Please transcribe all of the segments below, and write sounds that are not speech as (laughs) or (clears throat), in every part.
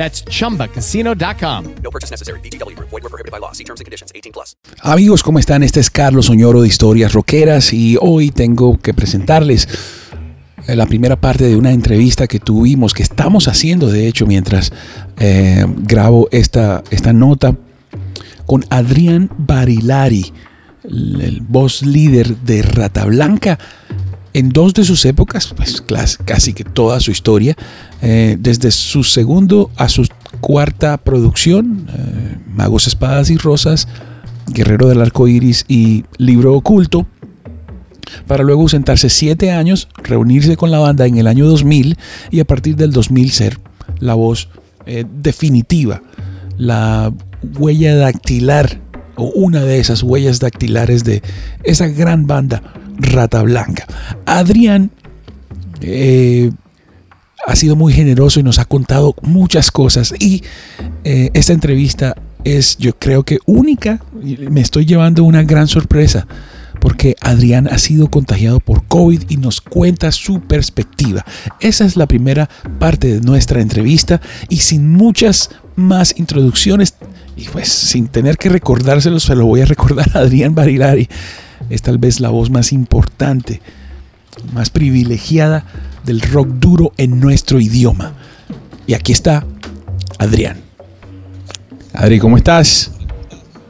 That's chumbacasino.com. No purchase necessary. VGW Group. Void were prohibited by law. See terms and conditions. 18 plus. Amigos, ¿cómo están? Este es Carlos Oñoro de Historias Roqueras y hoy tengo que presentarles eh, la primera parte de una entrevista que tuvimos, que estamos haciendo de hecho mientras eh, grabo esta, esta nota con Adrián Barilari, el, el voz líder de Rata Blanca en dos de sus épocas, pues casi que toda su historia, eh, desde su segundo a su cuarta producción, eh, Magos, Espadas y Rosas, Guerrero del Arco Iris y Libro Oculto, para luego sentarse siete años, reunirse con la banda en el año 2000 y a partir del 2000 ser la voz eh, definitiva, la huella dactilar o una de esas huellas dactilares de esa gran banda Rata Blanca. Adrián eh, ha sido muy generoso y nos ha contado muchas cosas y eh, esta entrevista es yo creo que única me estoy llevando una gran sorpresa porque Adrián ha sido contagiado por COVID y nos cuenta su perspectiva. Esa es la primera parte de nuestra entrevista y sin muchas más introducciones y pues sin tener que recordárselo se lo voy a recordar a Adrián Barilari. Es tal vez la voz más importante, más privilegiada del rock duro en nuestro idioma. Y aquí está Adrián. Adri, ¿cómo estás?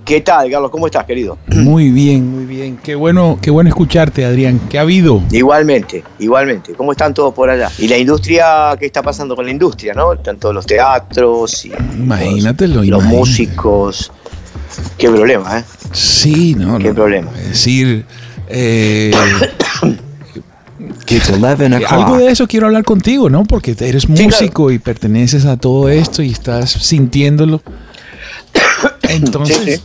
¿Qué tal, Carlos? ¿Cómo estás, querido? (clears throat) Muy bien, muy bien. Qué bueno, qué bueno escucharte, Adrián. ¿Qué ha habido? Igualmente, igualmente. ¿Cómo están todos por allá? Y la industria, ¿qué está pasando con la industria, no? Todos los teatros y Imagínatelo, los imagínate. músicos. Qué problema, ¿eh? Sí, no. Qué no. problema. Es decir, eh, It's 11 algo de eso quiero hablar contigo, ¿no? Porque eres claro. músico y perteneces a todo esto y estás sintiéndolo. Entonces, Sí, sí.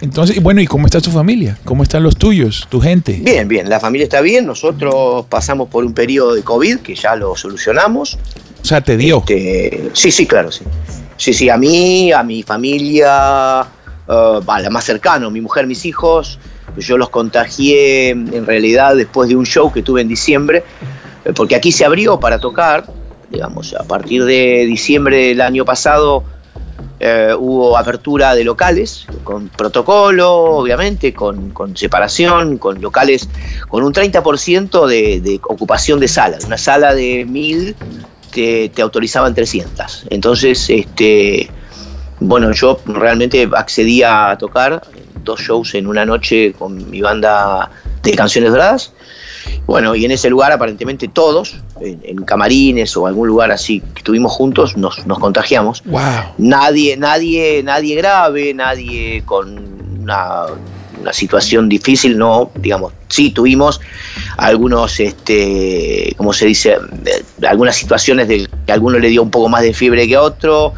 entonces, y bueno, ¿y cómo está tu familia? ¿Cómo están los tuyos, tu gente? Bien, bien. La familia está bien. Nosotros pasamos por un periodo de COVID que ya lo solucionamos. O sea, te dio. Este, sí, sí, claro, sí. Sí, sí, a mí, a mi familia, eh, va, la más cercana, mi mujer, mis hijos, yo los contagié en realidad después de un show que tuve en diciembre, eh, porque aquí se abrió para tocar, digamos, a partir de diciembre del año pasado eh, hubo apertura de locales, con protocolo, obviamente, con, con separación, con locales, con un 30% de, de ocupación de salas. Una sala de 1000 te, te autorizaban 300. Entonces, este, bueno, yo realmente accedí a tocar dos shows en una noche con mi banda de canciones doradas. Bueno, y en ese lugar aparentemente todos, en, en camarines o algún lugar así que estuvimos juntos, nos, nos contagiamos. Wow. Nadie, nadie, nadie grave, nadie con una, una situación difícil, no, digamos, sí tuvimos algunos, este, ¿cómo se dice? Eh, Algunas situaciones de que a alguno le dio un poco más de fiebre que a otro.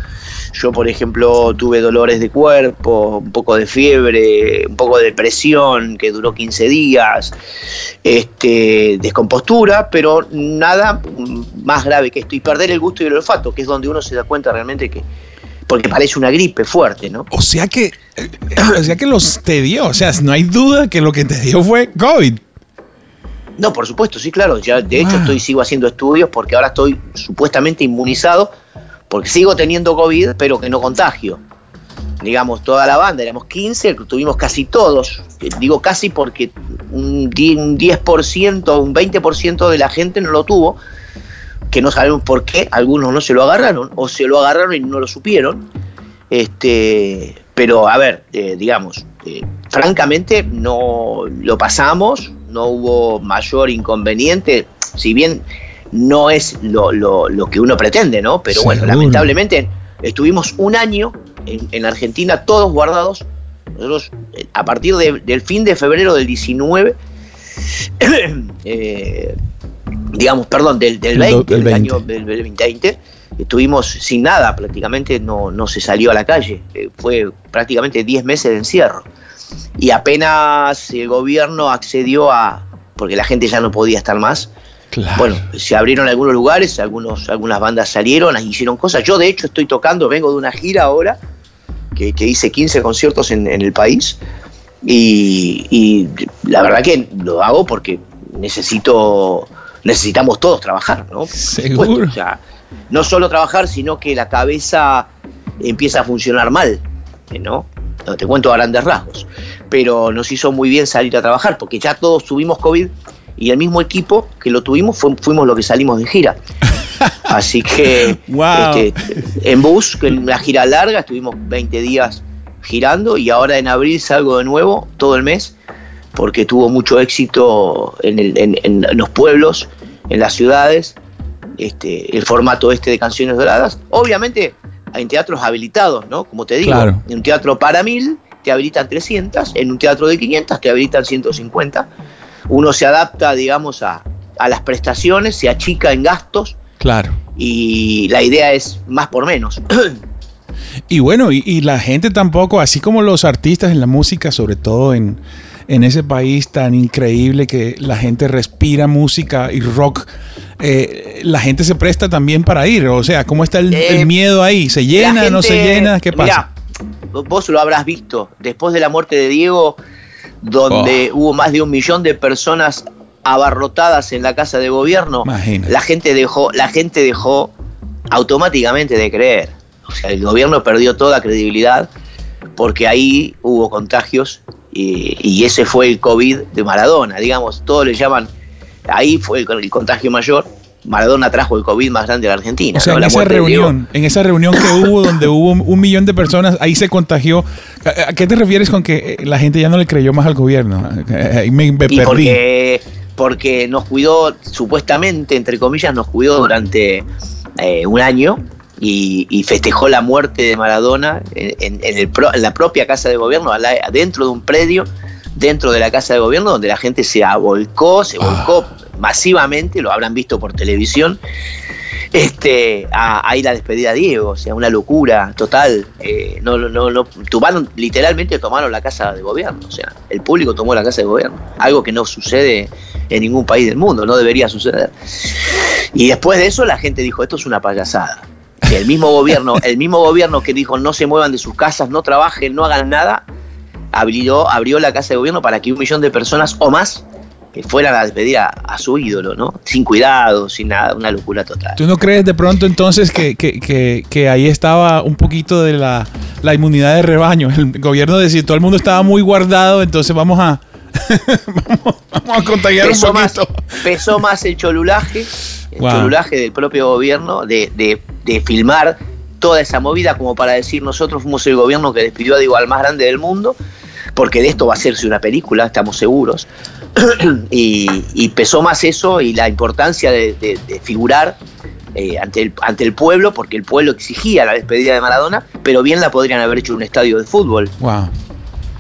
Yo, por ejemplo, tuve dolores de cuerpo, un poco de fiebre, un poco de depresión que duró 15 días, este, descompostura, pero nada más grave que esto. Y perder el gusto y el olfato, que es donde uno se da cuenta realmente que, porque parece una gripe fuerte, ¿no? O sea que, o sea que los te dio. O sea, no hay duda que lo que te dio fue COVID. No, por supuesto, sí, claro. Ya, de hecho, Wow. estoy, sigo haciendo estudios porque ahora estoy supuestamente inmunizado, porque sigo teniendo COVID, pero que no contagio. Digamos, toda la banda, éramos 15, tuvimos casi todos. Digo casi porque un 10%, un 20% de la gente no lo tuvo, que no sabemos por qué, algunos no se lo agarraron, o se lo agarraron y no lo supieron. Este, Pero a ver, eh, digamos, eh, francamente no lo pasamos, no hubo mayor inconveniente, si bien no es lo, lo- lo que uno pretende, ¿no? Pero bueno, Seguro. lamentablemente estuvimos un año en, en Argentina todos guardados. Nosotros, eh, a partir de- del fin de febrero del 19, (coughs) eh, digamos, perdón, del, del El do- 20, del del 20. año del, del 20, estuvimos sin nada, prácticamente no, no se salió a la calle. Eh, fue prácticamente 10 meses de encierro. Y apenas el gobierno accedió a, porque la gente ya no podía estar más, Claro. bueno, se abrieron algunos lugares, algunos, algunas bandas salieron, hicieron cosas. Yo de hecho estoy tocando, vengo de una gira ahora, que, que hice 15 conciertos en, en el país. Y, y la verdad que lo hago porque necesito, necesitamos todos trabajar, ¿no? Seguro. supuesto, o sea, no solo trabajar, sino que la cabeza empieza a funcionar mal, ¿no? No, Te cuento a grandes rasgos. Pero nos hizo muy bien salir a trabajar, porque ya todos tuvimos COVID y el mismo equipo que lo tuvimos fu- fuimos los que salimos de gira. (laughs) Así que Wow. este, en bus, que en una gira larga, estuvimos 20 días girando y ahora en abril salgo de nuevo todo el mes porque tuvo mucho éxito en, el- en- en los pueblos, en las ciudades, este, el formato este de canciones doradas. Obviamente en teatros habilitados, ¿no? Como te digo, Claro. en un teatro para mil te habilitan 300, en un teatro de 500 te habilitan 150. Uno se adapta, digamos, a, a las prestaciones, se achica en gastos Claro. y la idea es más por menos. (clears throat) Y bueno, y, y la gente tampoco, así como los artistas en la música, sobre todo en, en ese país tan increíble que la gente respira música y rock, eh, la gente se presta también para ir. O sea, ¿cómo está el, Eh, el miedo ahí? ¿Se llena, La no se gente- llena? ¿Qué pasa? Mirá, vos lo habrás visto, después de la muerte de Diego, donde Oh. hubo más de un millón de personas abarrotadas en la casa de gobierno, Imagínate. la gente dejó, la gente dejó automáticamente de creer. O sea, el gobierno perdió toda credibilidad porque ahí hubo contagios y, y ese fue el COVID de Maradona, digamos, todos le llaman, ahí fue el, el contagio mayor. Maradona trajo el COVID más grande a la Argentina. O sea, ¿no? en La esa reunión, en esa reunión que hubo donde hubo un, un millón de personas, ahí se contagió. ¿A, qué te refieres con que eh, la gente ya no le creyó más al gobierno? Eh, Ahí me, me Y perdí. porque, porque nos cuidó, supuestamente, entre comillas, nos cuidó durante eh, un año y, y festejó la muerte de Maradona en, en- en el pro- en la propia casa de gobierno, al a- dentro de un predio, dentro de la casa de gobierno, donde la gente se volcó, se volcó masivamente, lo habrán visto por televisión. Este, a, a ir a despedir a Diego, o sea, una locura total. Eh, no, no, no, tomaron, literalmente tomaron la casa de gobierno, o sea, el público tomó la casa de gobierno, algo que no sucede en ningún país del mundo, no debería suceder. Y después de eso la gente dijo, esto es una payasada. Que el mismo gobierno, (laughs) el mismo gobierno que dijo no se muevan de sus casas, no trabajen, no hagan nada, abrió, abrió la casa de gobierno para que un millón de personas o más que fueran a despedir a, a su ídolo, ¿no? Sin cuidado, sin nada, una locura total. ¿Tú no crees de pronto entonces que, que- que- que ahí estaba un poquito de la, la inmunidad de rebaño? El gobierno decía, todo el mundo estaba muy guardado, entonces vamos a, (laughs) vamos, vamos a contagiar un pesó más, poquito. pesó más el cholulaje, el Wow. cholulaje del propio gobierno de, de- de filmar toda esa movida como para decir nosotros fuimos el gobierno que despidió a al más grande del mundo, porque de esto va a hacerse una película, estamos seguros. (clears throat) y, y pesó más eso y la importancia de, de- de figurar eh, ante, el, ante el pueblo, porque el pueblo exigía la despedida de Maradona, pero bien la podrían haber hecho en un estadio de fútbol. Wow.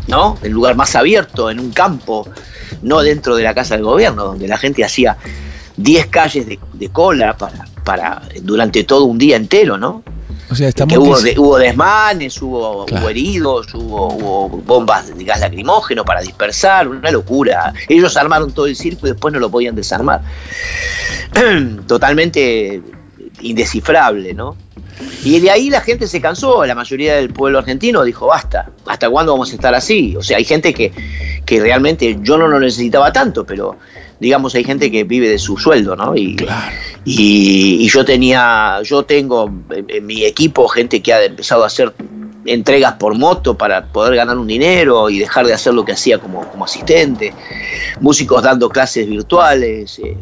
¿no? En un lugar más abierto, en un campo, no dentro de la casa del gobierno, donde la gente hacía 10 calles de, de cola para, para durante todo un día entero, ¿no? O sea, estamos que hubo, dic- de- hubo desmanes, hubo, Claro. hubo heridos, hubo, hubo bombas de gas lacrimógeno para dispersar, una locura. Ellos armaron todo el circo y después no lo podían desarmar. (clears throat) Totalmente indescifrable, ¿no? Y de ahí la gente se cansó, la mayoría del pueblo argentino dijo, basta, ¿hasta cuándo vamos a estar así? O sea, hay gente que, que realmente yo no lo necesitaba tanto, pero digamos hay gente que vive de su sueldo, ¿no? Y, y, y yo tenía, yo tengo en, en mi equipo gente que ha empezado a hacer entregas por moto para poder ganar un dinero y dejar de hacer lo que hacía como, como asistente, músicos dando clases virtuales, eh,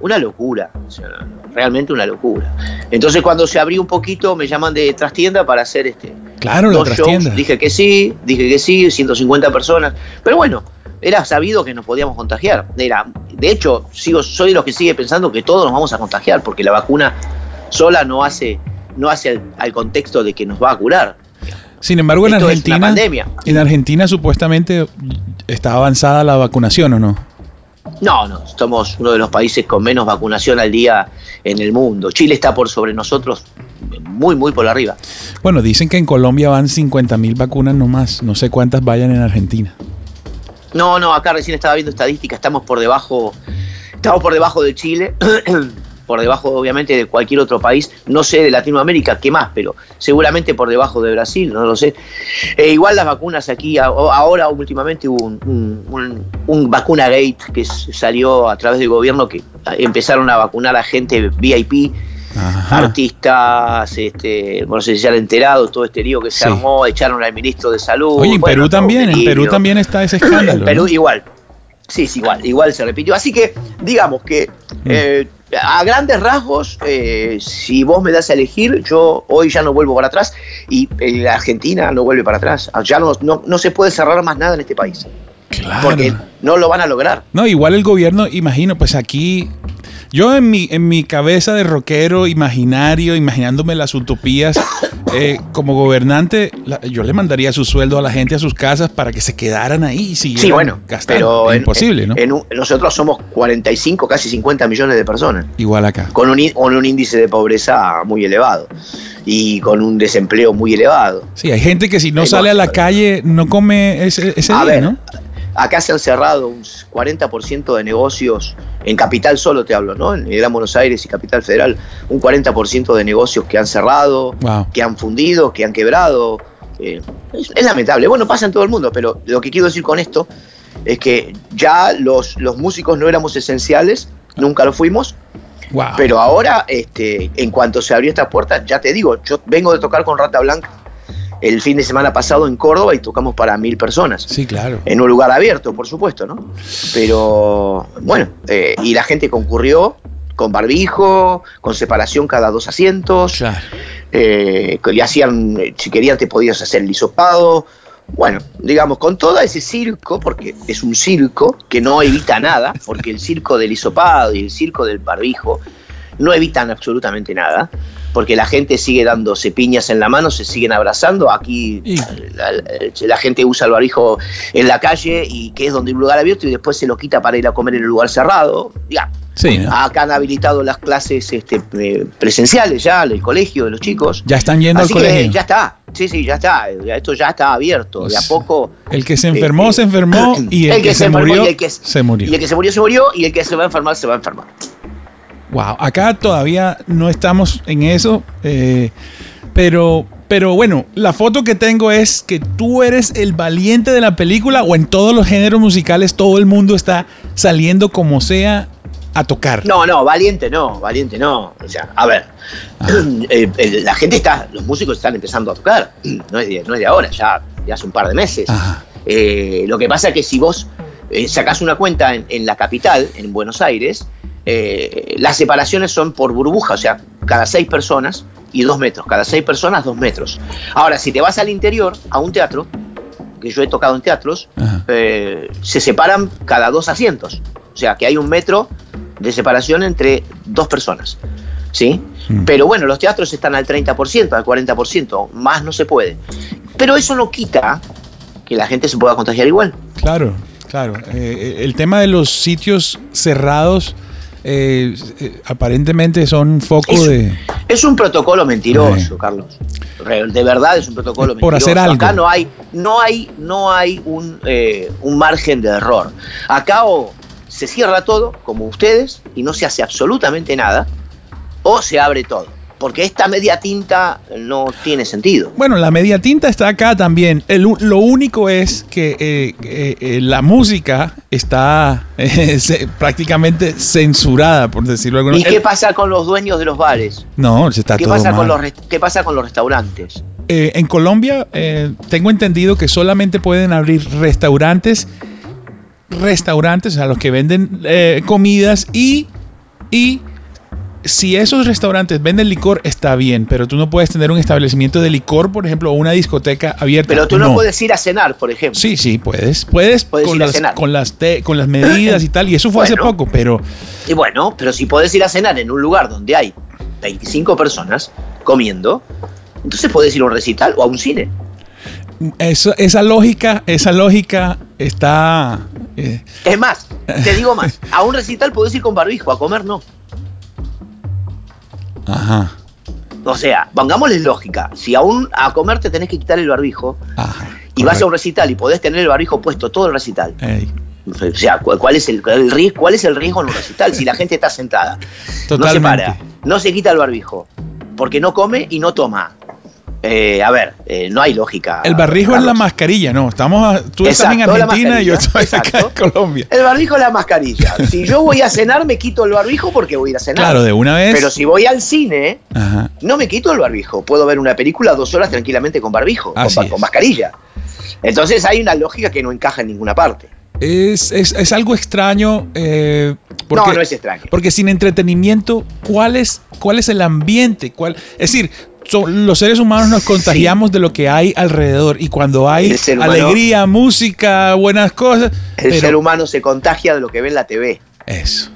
una locura, o sea, realmente una locura. Entonces cuando se abrió un poquito me llaman de trastienda para hacer este Claro, la dos shows. trastienda. Dije que sí, dije que sí, 150 personas. Pero bueno, era sabido que nos podíamos contagiar. Era, de hecho, sigo, soy de los que sigue pensando que todos nos vamos a contagiar, porque la vacuna sola no hace, no hace al, al contexto de que nos va a curar. Sin embargo, en Esto Argentina, en Argentina supuestamente está avanzada la vacunación, ¿o no? No, no, somos uno de los países con menos vacunación al día en el mundo. Chile está por sobre nosotros, muy, muy por arriba. Bueno, dicen que en Colombia van 50 mil vacunas nomás. No sé cuántas vayan en Argentina. No, no, acá recién estaba viendo estadísticas, estamos por debajo, estamos por debajo de Chile, (clears throat) por debajo obviamente de cualquier otro país, no sé de Latinoamérica qué más, pero seguramente por debajo de Brasil, no lo sé. Eh, igual las vacunas aquí, ahora últimamente hubo un, un, un- un vacuna gate que salió a través del gobierno que empezaron a vacunar a gente VIP, Ajá. artistas, este, no sé si se han enterado, todo este lío que se Sí. armó, echaron al ministro de salud. Oye, en bueno, Perú un también, en. Perú también está ese (clears throat) escándalo. En Perú ¿no? igual. Sí, sí, igual, igual se repitió. Así que, digamos que Mm. eh, a grandes rasgos, eh, si vos me das a elegir, yo hoy ya no vuelvo para atrás y eh, la Argentina no vuelve para atrás. Ya no, no, no se puede cerrar más nada en este país. Claro. Porque no lo van a lograr. No, igual el gobierno, imagino, pues aquí, yo en mi, en mi cabeza de rockero imaginario, imaginándome las utopías, (coughs) eh, como gobernante, la- yo le mandaría su sueldo a la gente a sus casas para que se quedaran ahí y siguieran Sí, bueno, gastando. pero Es en- imposible, ¿no? en un- nosotros somos 45, casi 50 millones de personas. igual acá. con un, con un índice de pobreza muy elevado y con un desempleo muy elevado. Sí, hay gente que si no Hay sale a la calle no come ese, ese A día, ver, ¿no? Acá se han cerrado un 40% de negocios, en Capital solo te hablo, ¿no? En Gran Buenos Aires y Capital Federal, un 40% de negocios que han cerrado, Wow. que han fundido, que han quebrado. Eh, es, es lamentable. Bueno, pasa en todo el mundo, pero lo que quiero decir con esto es que ya los, los músicos no éramos esenciales, nunca lo fuimos, Wow. Pero ahora, este, en cuanto se abrió esta puerta, ya te digo, yo vengo de tocar con Rata Blanca el fin de semana pasado en Córdoba y tocamos para mil personas. Sí, claro. En un lugar abierto, por supuesto, ¿no? Pero bueno, eh, y la gente concurrió con barbijo, con separación cada dos asientos, Claro. eh, que le hacían, eh, si querían te podías hacer el hisopado. Bueno, digamos, con todo ese circo, porque es un circo que no evita nada, porque el circo del hisopado y el circo del barbijo no evitan absolutamente nada, porque la gente sigue dándose piñas en la mano, se siguen abrazando. Aquí la, gente usa el barbijo en la calle y que es donde hay un lugar abierto y después se lo quita para ir a comer en el lugar cerrado. Ya, Sí, ¿no? Acá han habilitado las clases este, eh, presenciales ya, el colegio de los chicos. Ya están yendo Así al que colegio. ya está, sí, sí, ya está. Esto ya está abierto. De a poco. El que se enfermó, eh, se enfermó (coughs) y el, que, se, enfermó murió, y el que- se murió. Y el que se murió, se murió. Y el que se va a enfermar, se va a enfermar. Wow, acá todavía no estamos en eso, eh, pero, pero bueno, la foto que tengo es que tú eres el valiente de la película o en todos los géneros musicales todo el mundo está saliendo como sea a tocar. No, no, valiente no, valiente no. O sea, a ver, (clears throat) eh, eh, la gente está, los músicos están empezando a tocar. (clears throat) No es de, no es de ahora, ya, ya hace un par de meses. Lo que pasa es que si vos sacás una cuenta en, en la capital, en Buenos Aires, eh, las separaciones son por burbuja, o sea, cada seis personas y dos metros, cada seis personas, dos metros. Ahora, si te vas al interior, a un teatro, que yo he tocado en teatros, eh, se separan cada dos asientos. O sea, que hay un metro de separación entre dos personas. ¿Sí? Mm. Pero bueno, los teatros están al 30%, al 40%, más no se puede. Pero eso no quita que la gente se pueda contagiar igual. Claro, claro. Eh, el tema de los sitios cerrados eh, eh, aparentemente son foco Es- de... Es un protocolo mentiroso, Sí. Carlos. De verdad es un protocolo Por mentiroso. hacer algo. Acá no hay, no hay, no hay un, eh, un margen de error. Acá o se cierra todo, como ustedes, y no se hace absolutamente nada, o se abre todo. Porque esta media tinta no tiene sentido. Bueno, la media tinta está acá también. El lo único es que eh, eh, eh, la música está (laughs) eh, se- prácticamente censurada, por decirlo de alguna ¿Y qué manera. pasa con los dueños de los bares? No, se está ¿Qué todo pasa, con mal. los, ¿Qué pasa con los restaurantes? En Colombia tengo entendido que solamente pueden abrir restaurantes, restaurantes, o sea, los que venden comidas y Y si esos restaurantes venden licor, está bien, pero tú no puedes tener un establecimiento de licor, por ejemplo, o una discoteca abierta. Pero tú no, puedes ir a cenar, por ejemplo. Sí, sí, puedes. Puedes, Puedes con, ir a las, cenar. con, las te- con las medidas y tal, y eso fue hace poco, pero Y bueno, pero si podés ir a cenar en un lugar donde hay 25 personas comiendo, entonces podés ir a un recital o a un cine. eso, esa lógica, esa lógica está... eh, Es más, te digo más, a un recital podés ir con barbijo, a comer no. Ajá, O sea, pongámosle lógica, si aún a comer te tenés que quitar el barbijo ajá. y vas a un recital y podés tener el barbijo puesto todo el recital, Ey, o sea, ¿cuál, es el, el ri- cuál es el riesgo en un recital si la gente está sentada? No se para, no se quita el barbijo, porque no come y no toma. Eh, a ver, eh, no hay lógica. El barrijo es la mascarilla, ¿no? Estamos a- tú estás en Argentina y yo estoy acá en. Colombia. El barbijo es la mascarilla. Si yo voy a cenar, me quito el barbijo porque voy a ir a cenar. Claro, de una vez. Pero si voy al cine, Ajá. no me quito el barbijo. Puedo ver una película dos horas tranquilamente con barbijo, con, mascarilla. Entonces hay una lógica que no encaja en ninguna parte. Es, es- es algo extraño. eh, porque, no, no es extraño. Porque sin entretenimiento, ¿cuál es, cuál es el ambiente? ¿Cuál, es decir, so- los seres humanos nos contagiamos de lo que hay alrededor. Y cuando hay humano- alegría, música, buenas cosas. El pero- ser humano se contagia de lo que ve en la TV. Eso.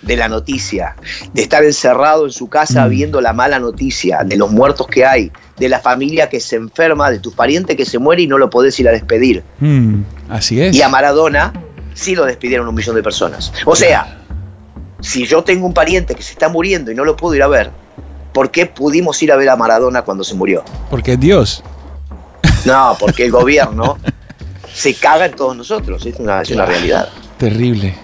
de la noticia, de estar encerrado en su casa Mm. viendo la mala noticia, de los muertos que hay, de la familia que se enferma, de tu pariente que se muere y no lo podés ir a despedir. Mm, así es. Y a Maradona sí lo despidieron un millón de personas. O sea, si yo tengo un pariente que se está muriendo y no lo puedo ir a ver, ¿por qué pudimos ir a ver a Maradona cuando se murió? Porque es Dios. No, porque el gobierno se caga en todos nosotros, es una, es una realidad. Terrible.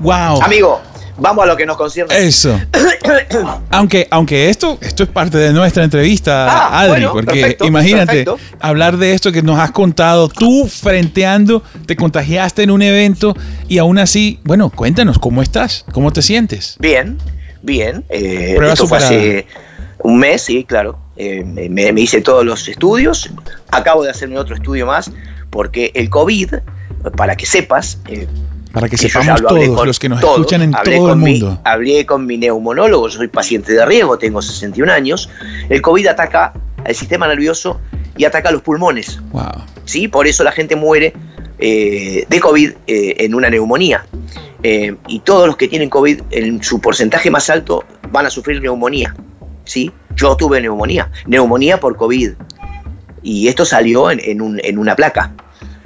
Wow. Amigo, vamos a lo que nos concierne. Eso. (coughs) Aunque, aunque esto, esto es parte de nuestra entrevista, Ah, Adri, bueno, porque perfecto, imagínate perfecto. hablar de esto que nos has contado, tú frenteando, te contagiaste en un evento y aún así, bueno, cuéntanos, ¿cómo estás? ¿Cómo te sientes? Bien, bien. Eh, esto fue hace un mes, sí, claro. Eh, me, me hice todos los estudios. Acabo de hacerme otro estudio más porque el COVID, para que sepas, eh, Para que sepamos lo todos con los que nos todos, escuchan en todo el con mi- mundo. hablé con mi neumonólogo, yo soy paciente de riesgo, tengo 61 años. El COVID ataca al sistema nervioso y ataca a los pulmones. Wow. ¿sí? Por eso la gente muere eh, de COVID eh, en una neumonía. Eh, y todos los que tienen COVID, en su porcentaje más alto, van a sufrir neumonía. ¿sí? Yo tuve neumonía, neumonía por COVID. Y esto salió en, en un- en una placa.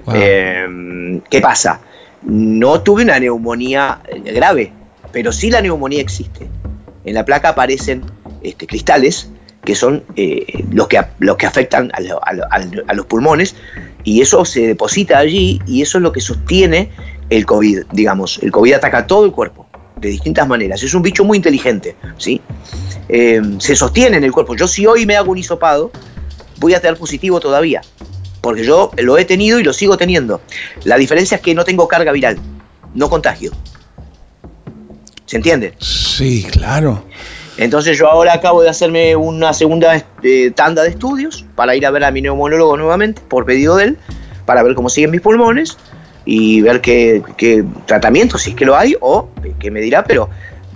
Wow. Eh, ¿Qué pasa? No tuve una neumonía eh, grave, pero sí la neumonía existe. En la placa aparecen este, cristales que son eh, los, que, los que afectan a, lo- a lo- a lo- a los pulmones y eso se deposita allí y eso es lo que sostiene el COVID, digamos. El COVID ataca todo el cuerpo de distintas maneras. Es un bicho muy inteligente, ¿sí? Eh, se sostiene en el cuerpo. Yo si hoy me hago un hisopado, voy a tener positivo todavía, porque yo lo he tenido y lo sigo teniendo. La diferencia es que no tengo carga viral, no contagio. ¿Se entiende? Sí, claro. Entonces yo ahora acabo de hacerme una segunda eh, tanda de estudios para ir a ver a mi neumonólogo nuevamente, por pedido de él, para ver cómo siguen mis pulmones y ver qué, qué tratamiento, si es que lo hay, o qué me dirá, pero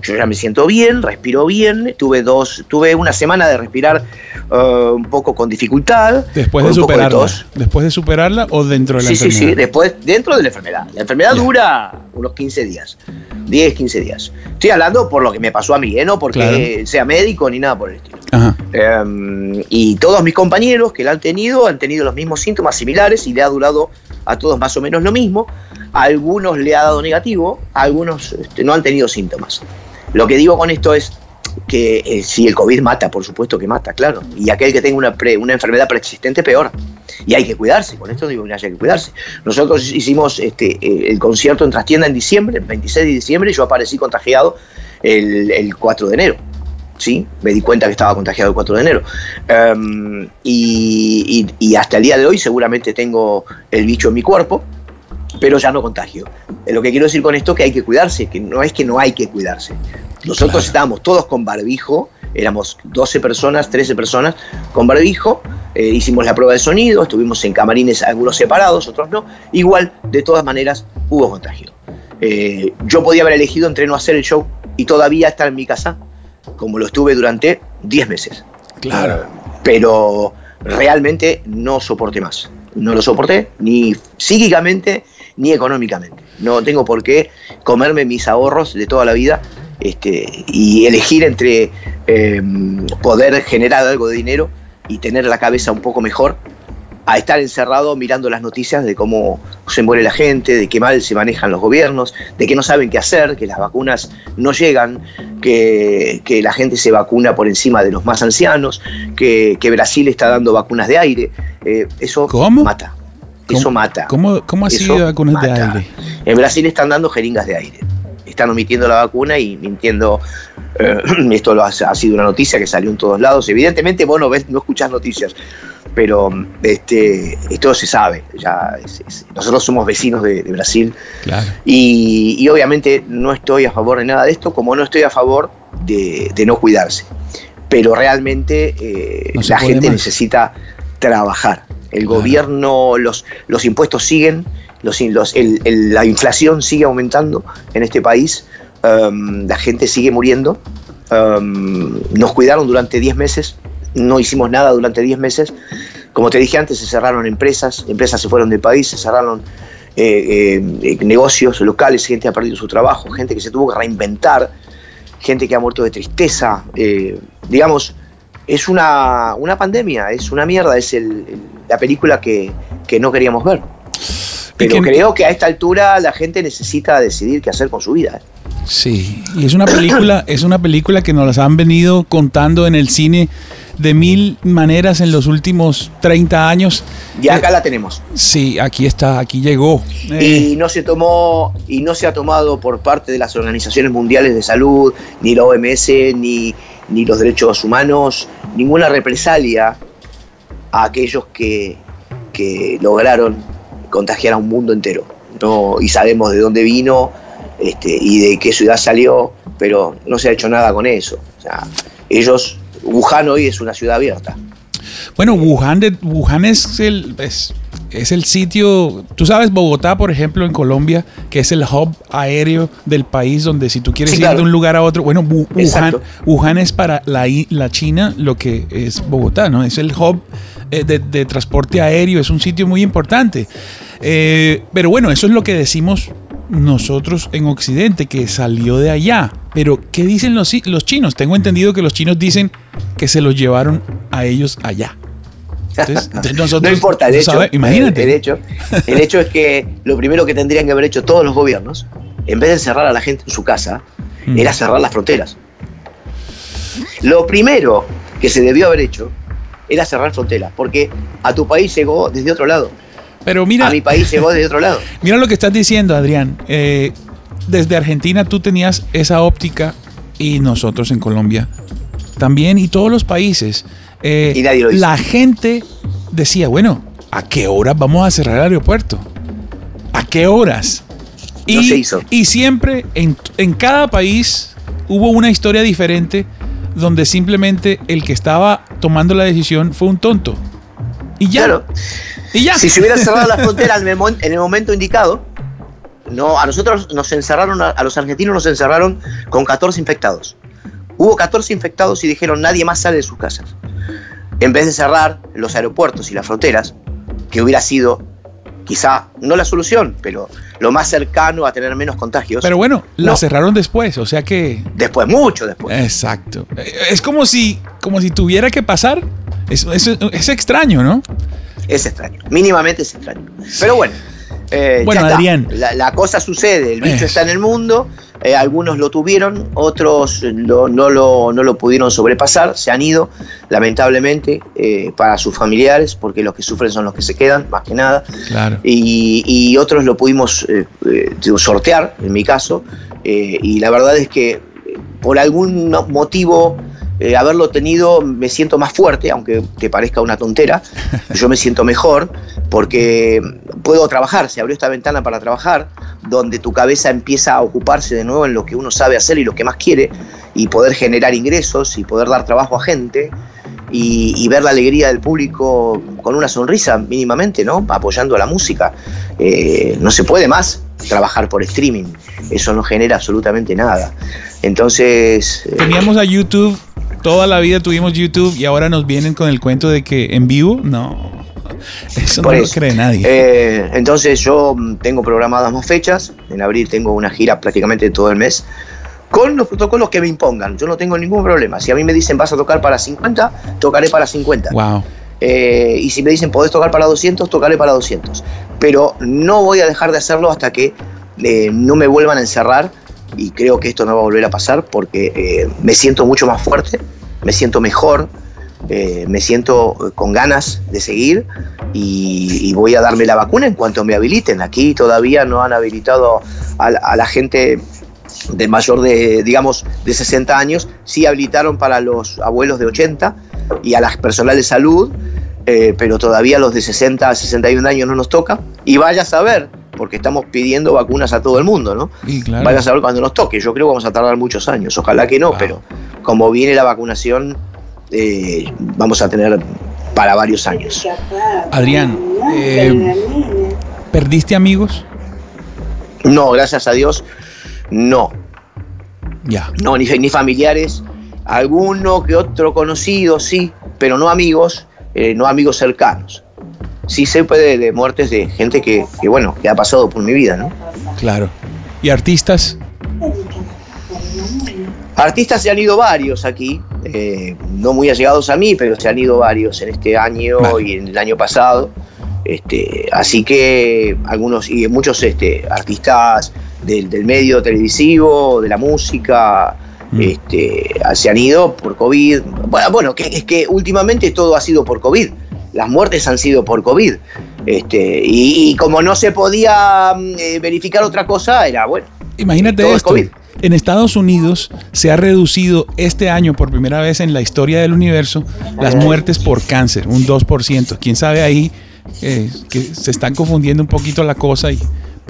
yo ya me siento bien, respiro bien, tuve dos, tuve una semana de respirar eh, un poco con dificultad. Después de superarla. tos. Después de superarla o dentro de la Sí, sí, enfermedad. sí, después, dentro de la enfermedad. La enfermedad dura unos 15 días, 10, 15 días. Estoy hablando por lo que me pasó a mí, ¿eh? no porque Claro. sea médico ni nada por el estilo. Ajá. Eh, y todos mis compañeros que la han tenido han tenido los mismos síntomas similares y le ha durado a todos más o menos lo mismo. A algunos le ha dado negativo, a algunos este, no han tenido síntomas. Lo que digo con esto es que eh, si el COVID mata, por supuesto que mata, claro. Y aquel que tenga una, pre- una enfermedad preexistente, peor. Y hay que cuidarse, con esto digo que hay que cuidarse. Nosotros hicimos este, eh, el concierto en Trastienda en diciembre, el 26 de diciembre, y yo aparecí contagiado el, el 4 de enero. ¿Sí? Me di cuenta que estaba contagiado el 4 de enero. Em, y, y- y hasta el día de hoy seguramente tengo el bicho en mi cuerpo, pero ya no contagio. Eh, Lo que quiero decir con esto es que hay que cuidarse, que no es que no hay que cuidarse. Nosotros Claro. estábamos todos con barbijo, éramos 12 personas, 13 personas con barbijo, eh, hicimos la prueba de sonido, estuvimos en camarines, algunos separados, otros no. Igual, de todas maneras, hubo contagio. Eh, yo podía haber elegido entre no hacer el show y todavía estar en mi casa, como lo estuve durante 10 meses. Claro. Pero realmente no soporté más. No lo soporté, ni psíquicamente ni económicamente. No tengo por qué comerme mis ahorros de toda la vida este, y elegir entre eh, poder generar algo de dinero y tener la cabeza un poco mejor a estar encerrado mirando las noticias de cómo se muere la gente, de qué mal se manejan los gobiernos, de que no saben qué hacer, que las vacunas no llegan, que, que la gente se vacuna por encima de los más ancianos, que, que Brasil está dando vacunas de aire. Eh, eso ¿Cómo? mata. Eso ¿Cómo- mata. cómo- cómo así Eso vacunas de aire? En Brasil están dando jeringas de aire. Están omitiendo la vacuna y mintiendo. eh, (clears throat) esto lo ha, ha sido una noticia que salió en todos lados. Evidentemente vos no ves, no escuchás noticias, pero este, esto se sabe. Ya es- es- nosotros somos vecinos de, de Brasil Claro. y, y obviamente no estoy a favor de nada de esto, como no estoy a favor de, de no cuidarse. Pero realmente eh, No la gente más. necesita trabajar. El Claro. gobierno, los, los impuestos siguen, los, in- los- el- el- la inflación sigue aumentando en este país, um, la gente sigue muriendo. um, nos cuidaron durante 10 meses, no hicimos nada durante 10 meses. Como te dije antes, se cerraron empresas, empresas se fueron del país, se cerraron eh, eh, negocios locales, gente ha perdido su trabajo, gente que se tuvo que reinventar, gente que ha muerto de tristeza. eh, digamos, es una, una pandemia, es una mierda, es el- el- la película que, que no queríamos ver. Pero que- creo que a esta altura la gente necesita decidir qué hacer con su vida. ¿eh? Sí, y es una película, es una película que nos las han venido contando en el cine de mil maneras en los últimos 30 años. Y acá Eh, la tenemos. Sí, aquí está, aquí llegó. Eh, y no se tomó y no se ha tomado por parte de las organizaciones mundiales de salud ni la OMS ni, ni los derechos humanos ninguna represalia a aquellos que, que lograron contagiar a un mundo entero no y sabemos de dónde vino este, y de qué ciudad salió pero no se ha hecho nada con eso o sea, ellos Wuhan hoy es una ciudad abierta Bueno, Wuhan, de, Wuhan es, el, es, es el sitio, tú sabes, Bogotá, por ejemplo, en Colombia, que es el hub aéreo del país donde si tú quieres Sí, ir claro. de un lugar a otro, bueno, Wu- Wuhan, es para la, la China lo que es Bogotá, ¿no? Es el hub eh, de, de transporte aéreo, es un sitio muy importante. Eh, pero bueno, eso es lo que decimos nosotros en Occidente, que salió de allá. Pero, ¿qué dicen los, los chinos? Tengo entendido que los chinos dicen que se los llevaron a ellos allá. Entonces, (laughs) entonces nosotros, no importa el hecho. ¿sabe? Imagínate. El, el hecho. El hecho es que lo primero que tendrían que haber hecho todos los gobiernos, en vez de encerrar a la gente en su casa, Mm. era cerrar las fronteras. Lo primero que se debió haber hecho era cerrar fronteras, porque a tu país llegó desde otro lado. Pero mira, A mi país llegó desde otro lado. (laughs) mira lo que estás diciendo, Adrián. Eh, desde Argentina tú tenías esa óptica y nosotros en Colombia también y todos los países. Eh, Y nadie lo hizo. la gente decía, bueno, ¿a qué horas vamos a cerrar el aeropuerto? ¿A qué horas? Y, No se hizo. y siempre en, en cada país hubo una historia diferente donde simplemente el que estaba tomando la decisión fue un tonto. Y ya. Claro. Y ya. Si se hubiera cerrado la (laughs) frontera en el, mo- en el momento indicado, no, a nosotros nos encerraron, a, a los argentinos nos encerraron con 14 infectados. Hubo 14 infectados y dijeron nadie más sale de sus casas. En vez de cerrar los aeropuertos y las fronteras, que hubiera sido quizá no la solución, pero lo más cercano a tener menos contagios. Pero bueno, la No. cerraron después, o sea que. después, mucho después. Exacto. Eh, Es como si, como si tuviera que pasar. Es, es- es extraño, ¿no? Es extraño, mínimamente es extraño. Pero bueno, eh, Bueno. Adrián. La, la cosa sucede, el bicho Eso. está en el mundo, eh, algunos lo tuvieron, otros no, lo, no lo pudieron sobrepasar, se han ido, lamentablemente, eh, para sus familiares, porque los que sufren son los que se quedan, más que nada, Claro. y, y otros lo pudimos eh, eh, sortear, en mi caso, eh, y la verdad es que eh, por algún motivo eh, haberlo tenido me siento más fuerte, aunque te parezca una tontera, (laughs) yo me siento mejor porque puedo trabajar, se abrió esta ventana para trabajar, donde tu cabeza empieza a ocuparse de nuevo en lo que uno sabe hacer y lo que más quiere, y poder generar ingresos y poder dar trabajo a gente. y, ver la alegría del público con una sonrisa mínimamente, ¿no? Apoyando a la música. Eh, no se puede más trabajar por streaming. Eso no genera absolutamente nada. Entonces... Eh, Teníamos a YouTube, toda la vida tuvimos YouTube y ahora nos vienen con el cuento de que en vivo, no. Eso no lo cree nadie. Eh, entonces yo tengo programadas más fechas. En abril tengo una gira prácticamente todo el mes con los protocolos que me impongan. Yo no tengo ningún problema. Si a mí me dicen vas a tocar para 50, tocaré para 50. Wow. Eh, y si me dicen podés tocar para 200, tocaré para 200. Pero no voy a dejar de hacerlo hasta que eh, no me vuelvan a encerrar. Y creo que esto no va a volver a pasar porque eh, me siento mucho más fuerte, me siento mejor, me siento con ganas de seguir y, voy a darme la vacuna en cuanto me habiliten. Aquí todavía no han habilitado a la gente de mayor de, digamos, de 60 años, sí habilitaron para los abuelos de 80 y a las personal de salud, eh, pero todavía los de 60 a 61 años no nos toca. Y vaya a saber, porque estamos pidiendo vacunas a todo el mundo, ¿no? Vaya a saber cuando nos toque. Yo creo que vamos a tardar muchos años, ojalá que no, pero como viene la vacunación, eh, vamos a tener para varios años. Adrián, eh, ¿perdiste amigos? No, gracias a Dios no. Ya. No, ni, ni, familiares. Alguno que otro conocido, sí, pero no amigos, eh, no amigos cercanos. Sí se puede de muertes de gente que, bueno, que ha pasado por mi vida, ¿no? Claro. ¿Y artistas? Artistas se han ido varios aquí, eh, no muy allegados a mí, pero se han ido varios en este año y en el año pasado. Este, así que algunos y muchos este, artistas del, medio televisivo, de la música, mm. este, se han ido por COVID. Bueno, bueno que, es que últimamente todo ha sido por COVID. Las muertes han sido por COVID. Este, y, como no se podía mm, eh, verificar otra cosa, era bueno. Imagínate esto. En Estados Unidos se ha reducido este año por primera vez en la historia del universo las muertes por cáncer, un 2%. ¿Quién sabe ahí eh, que se están confundiendo un poquito la cosa y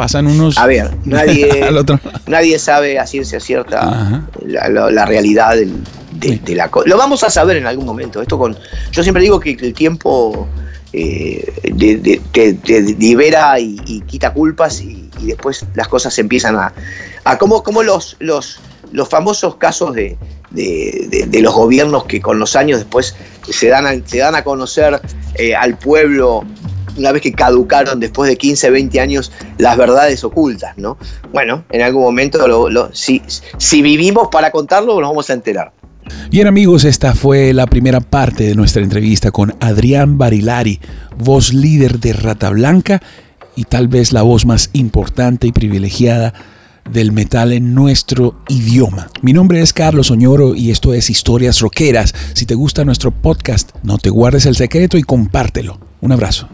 pasan unos... A ver, (laughs) nadie, (laughs) nadie sabe a ciencia cierta la, realidad de, la cosa. Lo vamos a saber en algún momento. Esto con, yo siempre digo que el tiempo eh, te, libera y, quita culpas y, después las cosas empiezan a... a como, como los, los, los famosos casos de, los gobiernos que con los años después se dan a, se dan a conocer eh, al pueblo una vez que caducaron después de 15, 20 años las verdades ocultas, ¿no? Bueno, en algún momento, si, si vivimos para contarlo, nos vamos a enterar. Bien amigos, esta fue la primera parte de nuestra entrevista con Adrián Barilari, voz líder de Rata Blanca y tal vez la voz más importante y privilegiada del metal en nuestro idioma. Mi nombre es Carlos Oñoro y esto es Historias Roqueras. Si te gusta nuestro podcast, no te guardes el secreto y compártelo. Un abrazo.